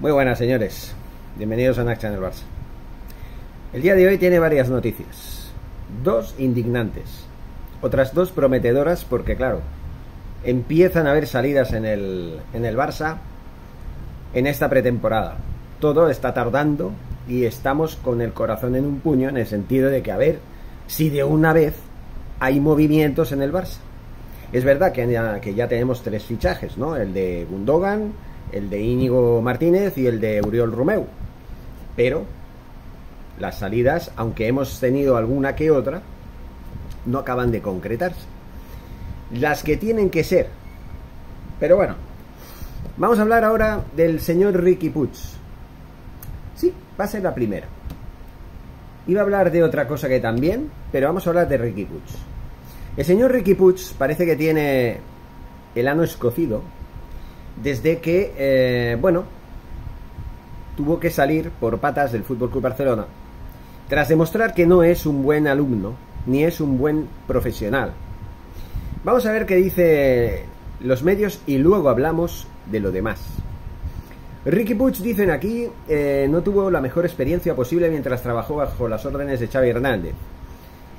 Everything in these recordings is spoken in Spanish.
Muy buenas, señores. Bienvenidos a Nac Channel Barça. El día de hoy tiene varias noticias. Dos indignantes. Otras dos prometedoras porque, claro, empiezan a haber salidas en el, en el Barça en esta pretemporada. Todo está tardando y estamos con el corazón en un puño en el sentido de que a ver si de una vez hay movimientos en el Barça. Es verdad que ya, que ya tenemos tres fichajes, ¿no? El de Gundogan, el de Íñigo Martínez y el de Uriol Romeu. Pero las salidas, aunque hemos tenido alguna que otra, no acaban de concretarse. Las que tienen que ser. Pero bueno, vamos a hablar ahora del señor Ricky Puig. Sí, va a ser la primera. Iba a hablar de otra cosa que también, pero vamos a hablar de Ricky Puig. El señor Ricky Puig parece que tiene el ano escocido desde que, eh, bueno, tuvo que salir por patas del Fútbol Club Barcelona tras demostrar que no es un buen alumno ni es un buen profesional. Vamos a ver qué dice los medios y luego hablamos de lo demás. Ricky Puig, dicen aquí, eh, no tuvo la mejor experiencia posible mientras trabajó bajo las órdenes de Xavi Hernández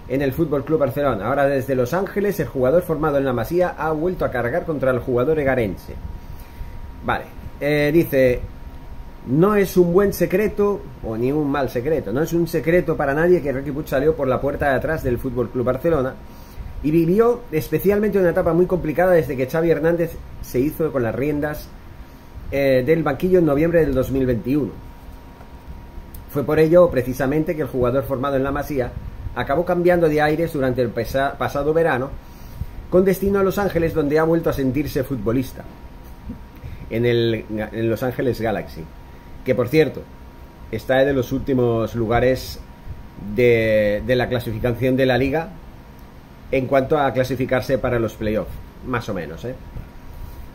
en el Fútbol Club Barcelona. Ahora desde Los Ángeles, el jugador formado en la Masía ha vuelto a cargar contra el jugador egarense. Vale, eh, dice, no es un buen secreto, o ni un mal secreto, no es un secreto para nadie que Ricky Puig salió por la puerta de atrás del Fútbol Club Barcelona y vivió especialmente una etapa muy complicada desde que Xavi Hernández se hizo con las riendas eh, del banquillo en noviembre del 2021. Fue por ello, precisamente, que el jugador formado en la Masía acabó cambiando de aires durante el pasado verano, con destino a Los Ángeles, donde ha vuelto a sentirse futbolista en, el, en Los Ángeles Galaxy. Que por cierto, está de los últimos lugares de, de, la clasificación de la liga en cuanto a clasificarse para los playoffs, más o menos. ¿eh?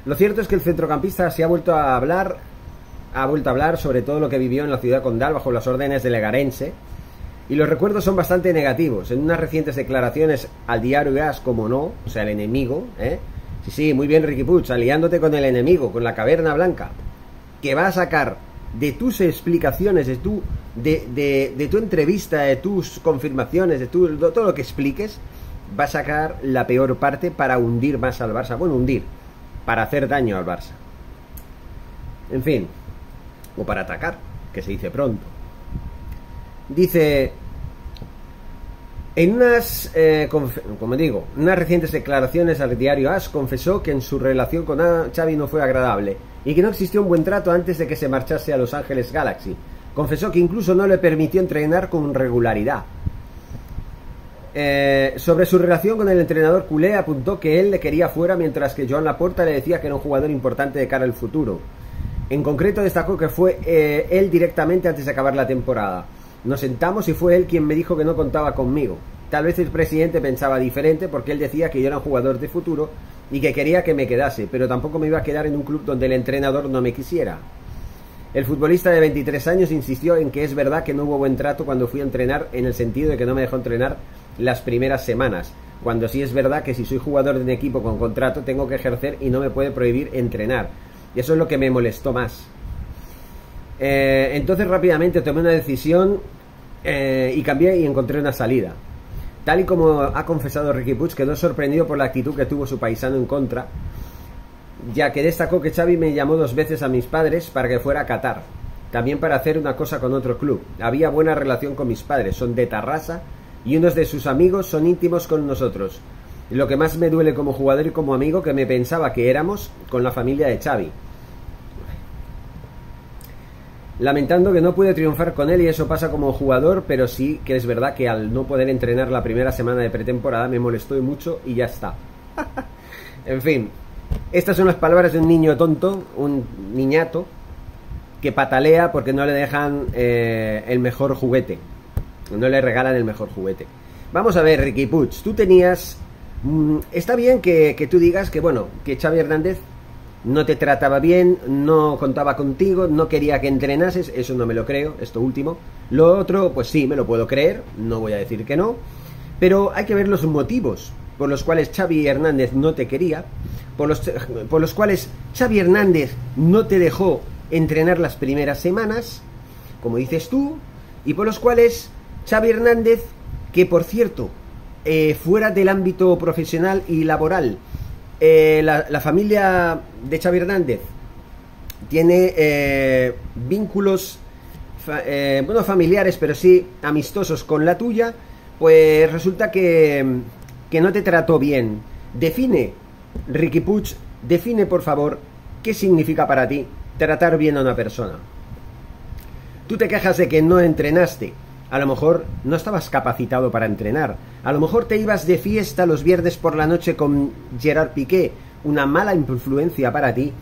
Lo cierto es que el centrocampista se ha vuelto a hablar, ha vuelto a hablar sobre todo lo que vivió en la ciudad condal bajo las órdenes de Legarense, y los recuerdos son bastante negativos. En unas recientes declaraciones al diario Gas, como no, o sea, el enemigo, ¿eh? Sí, sí, muy bien Ricky Puig, aliándote con el enemigo, con la caverna blanca, que va a sacar de tus explicaciones, de tu, de, de, tu entrevista, de tus confirmaciones, de, tu, de todo lo que expliques, va a sacar la peor parte para hundir más al Barça. Bueno, hundir, para hacer daño al Barça. En fin, o para atacar, que se dice pronto. Dice, en unas, eh, como digo, unas recientes declaraciones al diario AS confesó que en su relación con Xavi no fue agradable y que no existió un buen trato antes de que se marchase a Los Ángeles Galaxy. Confesó que incluso no le permitió entrenar con regularidad. Eh, sobre su relación con el entrenador culé apuntó que él le quería fuera mientras que Joan Laporta le decía que era un jugador importante de cara al futuro. En concreto destacó que fue eh, él directamente antes de acabar la temporada. Nos sentamos y fue él quien me dijo que no contaba conmigo. Tal vez el presidente pensaba diferente porque él decía que yo era un jugador de futuro y que quería que me quedase, pero tampoco me iba a quedar en un club donde el entrenador no me quisiera. El futbolista de 23 años insistió en que es verdad que no hubo buen trato cuando fui a entrenar en el sentido de que no me dejó entrenar las primeras semanas, cuando sí es verdad que si soy jugador de un equipo con contrato tengo que ejercer y no me puede prohibir entrenar. Y eso es lo que me molestó más. Eh, entonces rápidamente tomé una decisión eh, y cambié y encontré una salida. Tal y como ha confesado Ricky Puig, quedó sorprendido por la actitud que tuvo su paisano en contra, ya que destacó que Xavi me llamó dos veces a mis padres para que fuera a Qatar, también para hacer una cosa con otro club. Había buena relación con mis padres, son de Tarrasa y unos de sus amigos son íntimos con nosotros. Lo que más me duele como jugador y como amigo que me pensaba que éramos con la familia de Xavi lamentando que no pude triunfar con él y eso pasa como jugador, pero sí que es verdad que al no poder entrenar la primera semana de pretemporada me molestó mucho y ya está. en fin, estas son las palabras de un niño tonto, un niñato, que patalea porque no le dejan eh, el mejor juguete, no le regalan el mejor juguete. Vamos a ver, Ricky Puig, tú tenías... Mm, está bien que, que tú digas que, bueno, que Xavi Hernández no te trataba bien, no contaba contigo, no quería que entrenases, eso no me lo creo, esto último. Lo otro, pues sí, me lo puedo creer, no voy a decir que no, pero hay que ver los motivos por los cuales Xavi Hernández no te quería, por los, por los cuales Xavi Hernández no te dejó entrenar las primeras semanas, como dices tú, y por los cuales Xavi Hernández, que por cierto, eh, fuera del ámbito profesional y laboral, eh, la, familia de Xavi Hernández tiene eh, vínculos, bueno, familiares, pero sí amistosos con la tuya, pues resulta que, que no te trató bien. Define, Ricky Puig, define por favor qué significa para ti tratar bien a una persona. Tú te quejas de que no entrenaste, a lo mejor no estabas capacitado para entrenar. A lo mejor te ibas de fiesta los viernes por la noche con Gerard Piqué, una mala influencia para ti,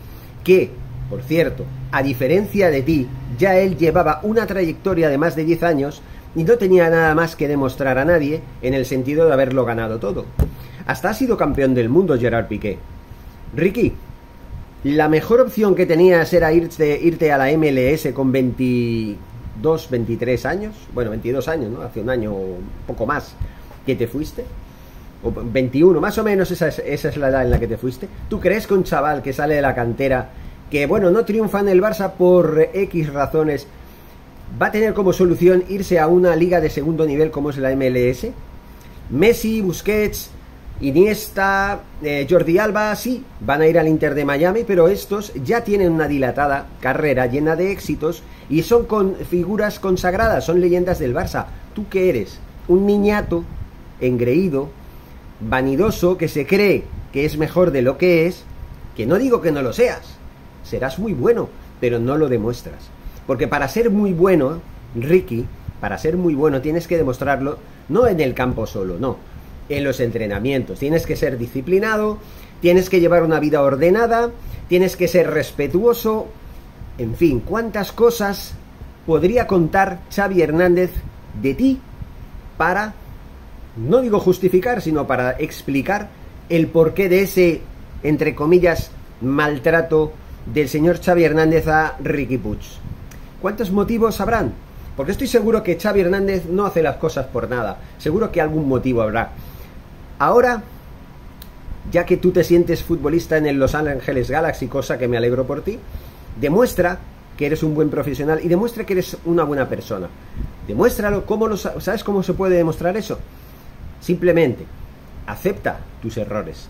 que, por cierto, a diferencia de ti, ya él llevaba una trayectoria de más de 10 años y no tenía nada más que demostrar a nadie en el sentido de haberlo ganado todo. Hasta ha sido campeón del mundo Gerard Piqué. Ricky, la mejor opción que tenías era irte, irte a la MLS con 20 22, 23 años, bueno, 22 años, ¿no? Hace un año o poco más que te fuiste, o 21, más o menos esa es, esa es la edad en la que te fuiste. ¿Tú crees que un chaval que sale de la cantera, que bueno, no triunfa en el Barça por X razones, va a tener como solución irse a una liga de segundo nivel como es la MLS? Messi, Busquets, Iniesta, eh, Jordi Alba, sí, van a ir al Inter de Miami, pero estos ya tienen una dilatada carrera llena de éxitos y son con figuras consagradas, son leyendas del Barça. ¿Tú qué eres? Un niñato engreído, vanidoso, que se cree que es mejor de lo que es, que no digo que no lo seas, serás muy bueno, pero no lo demuestras. Porque para ser muy bueno, Ricky, para ser muy bueno tienes que demostrarlo no en el campo solo, no, en los entrenamientos. Tienes que ser disciplinado, tienes que llevar una vida ordenada, tienes que ser respetuoso, en fin, cuántas cosas podría contar Xavi Hernández de ti para, no digo justificar, sino para explicar el porqué de ese, entre comillas, maltrato del señor Xavi Hernández a Ricky Puig. ¿Cuántos motivos habrán? Porque estoy seguro que Xavi Hernández no hace las cosas por nada. Seguro que algún motivo habrá. Ahora, ya que tú te sientes futbolista en el Los Angeles Galaxy, cosa que me alegro por ti, demuestra que eres un buen profesional y demuestra que eres una buena persona. Demuéstralo, ¿cómo lo, ¿sabes cómo se puede demostrar eso? Simplemente, acepta tus errores.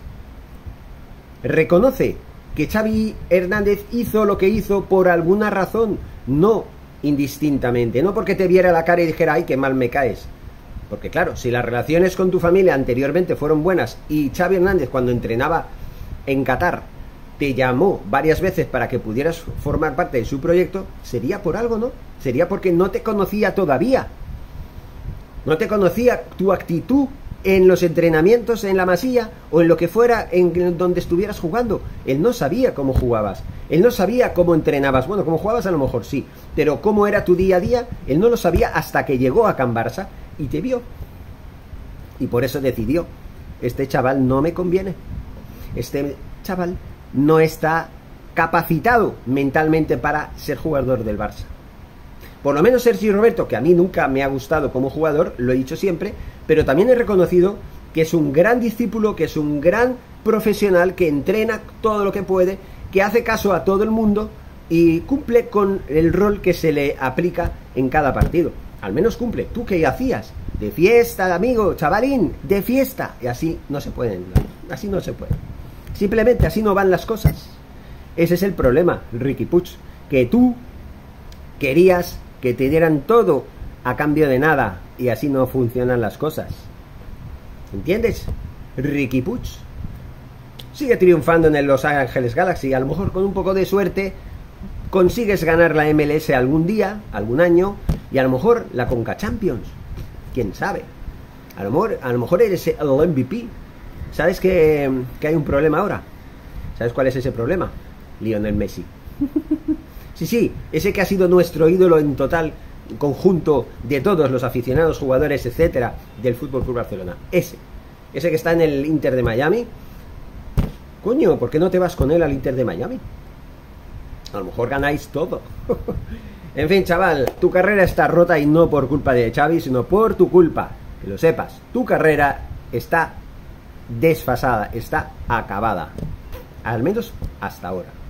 Reconoce que Xavi Hernández hizo lo que hizo por alguna razón, no indistintamente, no porque te viera la cara y dijera, ay, qué mal me caes, porque claro, si las relaciones con tu familia anteriormente fueron buenas y Xavi Hernández cuando entrenaba en Qatar te llamó varias veces para que pudieras formar parte de su proyecto, sería por algo, ¿no? Sería porque no te conocía todavía. No te conocía tu actitud en los entrenamientos en la masilla o en lo que fuera en donde estuvieras jugando. Él no sabía cómo jugabas. Él no sabía cómo entrenabas. Bueno, cómo jugabas a lo mejor sí, pero cómo era tu día a día, él no lo sabía hasta que llegó a Can Barça y te vio. Y por eso decidió, este chaval no me conviene. Este chaval no está capacitado mentalmente para ser jugador del Barça. Por lo menos Sergio Roberto, que a mí nunca me ha gustado como jugador, lo he dicho siempre, pero también he reconocido que es un gran discípulo, que es un gran profesional, que entrena todo lo que puede, que hace caso a todo el mundo y cumple con el rol que se le aplica en cada partido al menos cumple. ¿Tú qué hacías? De fiesta, amigo, chavalín, de fiesta. Y así no se pueden, así no se puede. Simplemente así no van las cosas. Ese es el problema, Ricky Puch, que tú querías que te dieran todo a cambio de nada y así no funcionan las cosas. ¿Entiendes? Ricky Puch sigue triunfando en el Los Ángeles Galaxy, a lo mejor con un poco de suerte consigues ganar la MLS algún día, algún año, y a lo mejor la Conca Champions. ¿Quién sabe? A lo mejor, a lo mejor eres el MVP. ¿Sabes que, que hay un problema ahora? ¿Sabes cuál es ese problema? Lionel Messi. Sí, sí, ese que ha sido nuestro ídolo en total conjunto de todos los aficionados, jugadores, etcétera, del Fútbol Club Barcelona. Ese. Ese que está en el Inter de Miami. Coño, ¿por qué no te vas con él al Inter de Miami? A lo mejor ganáis todo. en fin, chaval, tu carrera está rota y no por culpa de Xavi, sino por tu culpa. Que lo sepas, tu carrera está desfasada, está acabada. Al menos hasta ahora.